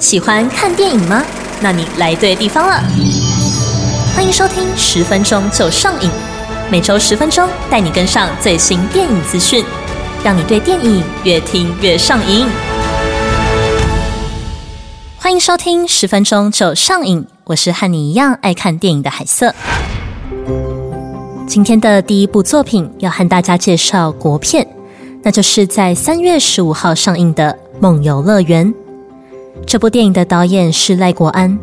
喜欢看电影吗？那你来对地方了。欢迎收听十分钟就上瘾，每周十分钟带你跟上最新电影资讯，让你对电影越听越上瘾。欢迎收听十分钟就上瘾，我是和你一样爱看电影的海瑟。今天的第一部作品要和大家介绍国片，那就是在三月十五号上映的《梦游乐园》。这部电影的导演是赖国安，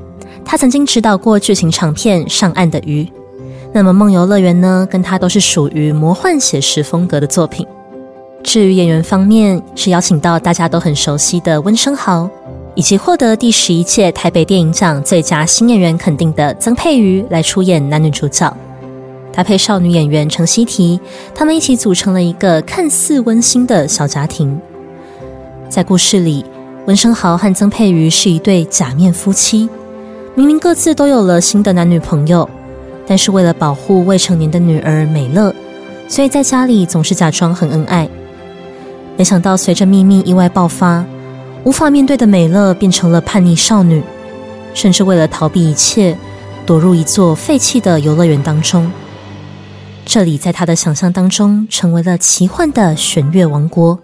他曾经执导过剧情长片《上岸的鱼》。那么《梦游乐园》呢，跟他都是属于魔幻写实风格的作品。至于演员方面，是邀请到大家都很熟悉的温升豪，以及获得第十一届台北电影奖最佳新演员肯定的曾佩瑜来出演男女主角，搭配少女演员程希缇，他们一起组成了一个看似温馨的小家庭。在故事里。文生豪和曾佩瑜是一对假面夫妻，明明各自都有了新的男女朋友，但是为了保护未成年的女儿美乐，所以在家里总是假装很恩爱。没想到随着秘密意外爆发，无法面对的美乐变成了叛逆少女，甚至为了逃避一切，躲入一座废弃的游乐园当中。这里在他的想象当中成为了奇幻的玄月王国，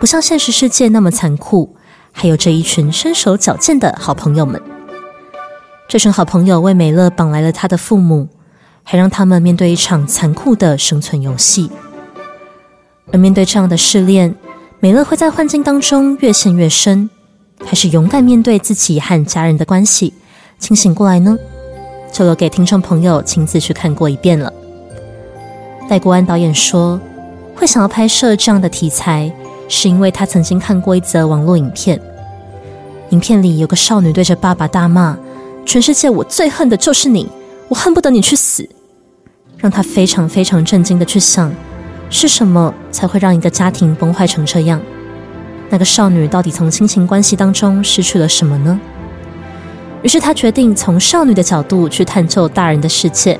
不像现实世界那么残酷。还有这一群身手矫健的好朋友们，这群好朋友为美乐绑来了他的父母，还让他们面对一场残酷的生存游戏。而面对这样的试炼，美乐会在幻境当中越陷越深，还是勇敢面对自己和家人的关系，清醒过来呢？就留给听众朋友亲自去看过一遍了。戴国安导演说，会想要拍摄这样的题材。是因为他曾经看过一则网络影片，影片里有个少女对着爸爸大骂：“全世界我最恨的就是你，我恨不得你去死。”让他非常非常震惊的去想，是什么才会让一个家庭崩坏成这样？那个少女到底从亲情关系当中失去了什么呢？于是他决定从少女的角度去探究大人的世界，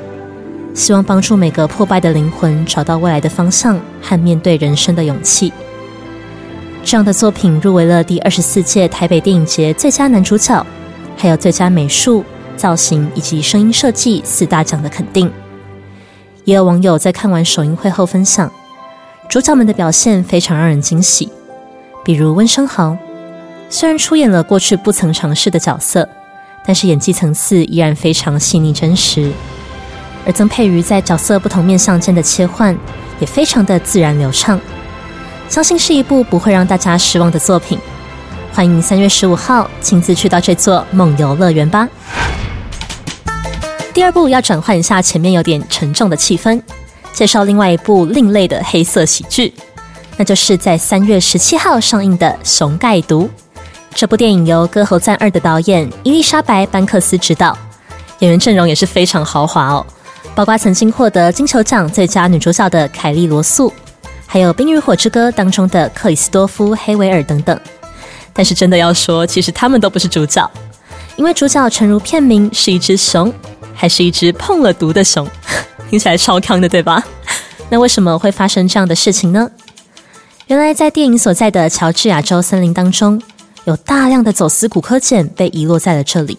希望帮助每个破败的灵魂找到未来的方向和面对人生的勇气。这样的作品入围了第二十四届台北电影节最佳男主角，还有最佳美术、造型以及声音设计四大奖的肯定。也有网友在看完首映会后分享，主角们的表现非常让人惊喜。比如温升豪，虽然出演了过去不曾尝试的角色，但是演技层次依然非常细腻真实。而曾佩瑜在角色不同面相间的切换，也非常的自然流畅。相信是一部不会让大家失望的作品。欢迎三月十五号亲自去到这座梦游乐园吧。第二部要转换一下前面有点沉重的气氛，介绍另外一部另类的黑色喜剧，那就是在三月十七号上映的《熊盖毒》。这部电影由《歌喉赞二》的导演伊丽莎白·班克斯执导，演员阵容也是非常豪华哦，包括曾经获得金球奖最佳女主角的凯莉·罗素。还有《冰与火之歌》当中的克里斯多夫·黑维尔等等，但是真的要说，其实他们都不是主角，因为主角诚如片名是一只熊，还是一只碰了毒的熊，听起来超康的，对吧？那为什么会发生这样的事情呢？原来在电影所在的乔治亚州森林当中，有大量的走私骨科碱被遗落在了这里，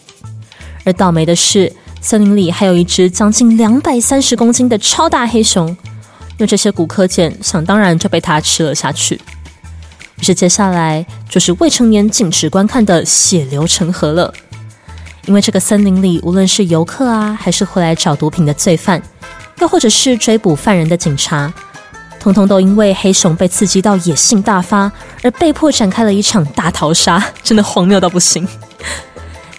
而倒霉的是，森林里还有一只将近两百三十公斤的超大黑熊。这些骨科碱，想当然就被他吃了下去。于是接下来就是未成年禁止观看的血流成河了。因为这个森林里，无论是游客啊，还是回来找毒品的罪犯，又或者是追捕犯人的警察，通通都因为黑熊被刺激到野性大发，而被迫展开了一场大逃杀，真的荒谬到不行。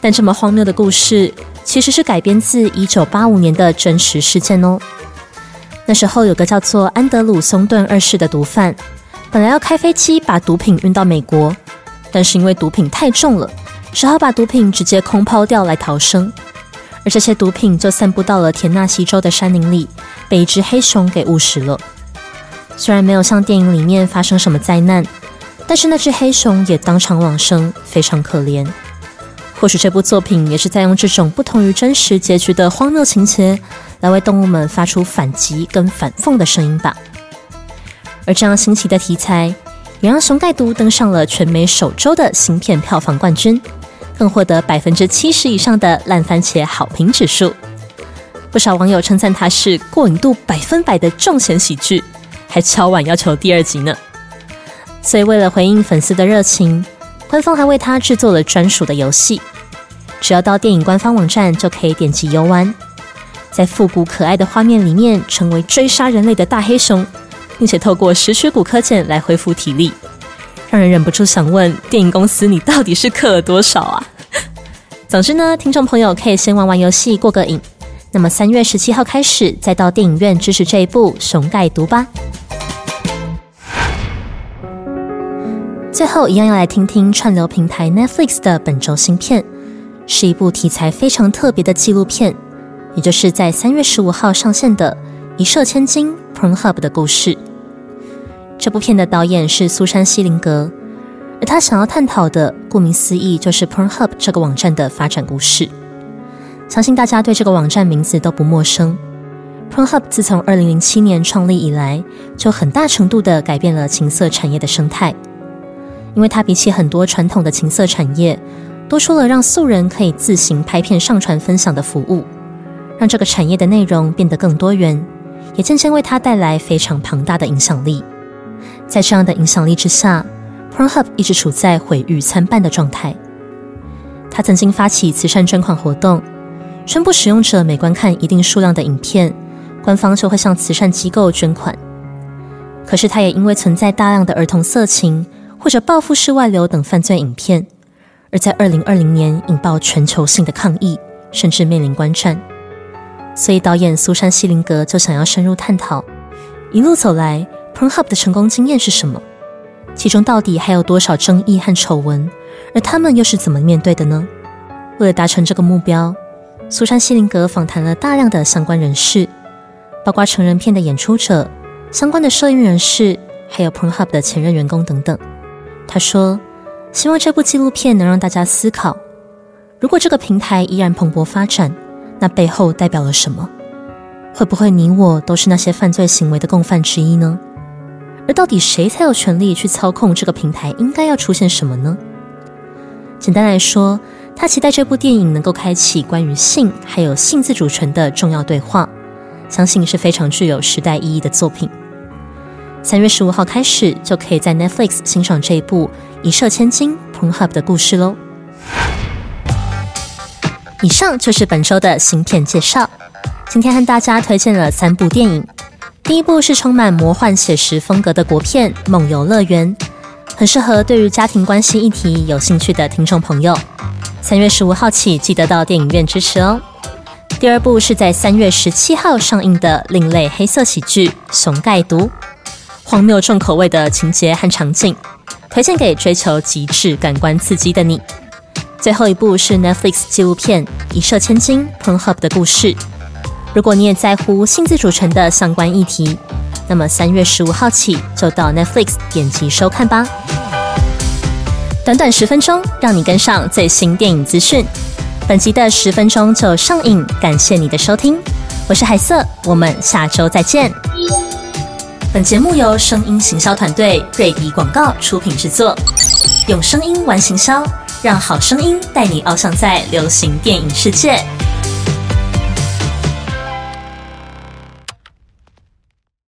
但这么荒谬的故事，其实是改编自一九八五年的真实事件哦。那时候有个叫做安德鲁松顿二世的毒贩，本来要开飞机把毒品运到美国，但是因为毒品太重了，只好把毒品直接空抛掉来逃生。而这些毒品就散布到了田纳西州的山林里，被一只黑熊给误食了。虽然没有像电影里面发生什么灾难，但是那只黑熊也当场往生，非常可怜。或许这部作品也是在用这种不同于真实结局的荒谬情节。来为动物们发出反击跟反讽的声音吧。而这样新奇的题材，也让《熊盖毒》登上了全美首周的新片票房冠军，更获得百分之七十以上的烂番茄好评指数。不少网友称赞它是过瘾度百分百的重钱喜剧，还敲碗要求第二集呢。所以为了回应粉丝的热情，官方还为它制作了专属的游戏。只要到电影官方网站就可以点击游玩，在复古可爱的画面里面成为追杀人类的大黑熊，并且透过拾取骨科件来恢复体力，让人忍不住想问：电影公司你到底是氪了多少啊？总之呢，听众朋友可以先玩玩游戏过个瘾，那么三月十七号开始再到电影院支持这一部《熊盖毒》吧。最后一样要来听听串流平台 Netflix 的本周新片。是一部题材非常特别的纪录片，也就是在三月十五号上线的《一射千金》（Pornhub） 的故事。这部片的导演是苏珊·西林格，而他想要探讨的，顾名思义，就是 Pornhub 这个网站的发展故事。相信大家对这个网站名字都不陌生。Pornhub 自从二零零七年创立以来，就很大程度的改变了情色产业的生态，因为它比起很多传统的情色产业。多出了让素人可以自行拍片上传分享的服务，让这个产业的内容变得更多元，也渐渐为它带来非常庞大的影响力。在这样的影响力之下，Pornhub 一直处在毁誉参半的状态。他曾经发起慈善捐款活动，宣布使用者每观看一定数量的影片，官方就会向慈善机构捐款。可是，他也因为存在大量的儿童色情或者报复式外流等犯罪影片。而在二零二零年引爆全球性的抗议，甚至面临关战，所以导演苏珊·西林格就想要深入探讨，一路走来 Pornhub 的成功经验是什么？其中到底还有多少争议和丑闻？而他们又是怎么面对的呢？为了达成这个目标，苏珊·西林格访谈了大量的相关人士，包括成人片的演出者、相关的摄影人士，还有 Pornhub 的前任员工等等。他说。希望这部纪录片能让大家思考：如果这个平台依然蓬勃发展，那背后代表了什么？会不会你我都是那些犯罪行为的共犯之一呢？而到底谁才有权利去操控这个平台？应该要出现什么呢？简单来说，他期待这部电影能够开启关于性还有性自主权的重要对话，相信是非常具有时代意义的作品。三月十五号开始，就可以在 Netflix 欣赏这一部一射千金 Pornhub 的故事喽。以上就是本周的新片介绍。今天和大家推荐了三部电影。第一部是充满魔幻写实风格的国片《梦游乐园》，很适合对于家庭关系议题有兴趣的听众朋友。三月十五号起，记得到电影院支持哦。第二部是在三月十七号上映的另类黑色喜剧《熊盖毒》。荒谬重口味的情节和场景，推荐给追求极致感官刺激的你。最后一部是 Netflix 纪录片《一射千金》Pornhub 的故事。如果你也在乎性自主权的相关议题，那么三月十五号起就到 Netflix 点击收看吧。短短十分钟，让你跟上最新电影资讯。本集的十分钟就上映，感谢你的收听，我是海瑟，我们下周再见。本节目由声音行销团队瑞迪广告出品制作，用声音玩行销，让好声音带你翱翔在流行电影世界。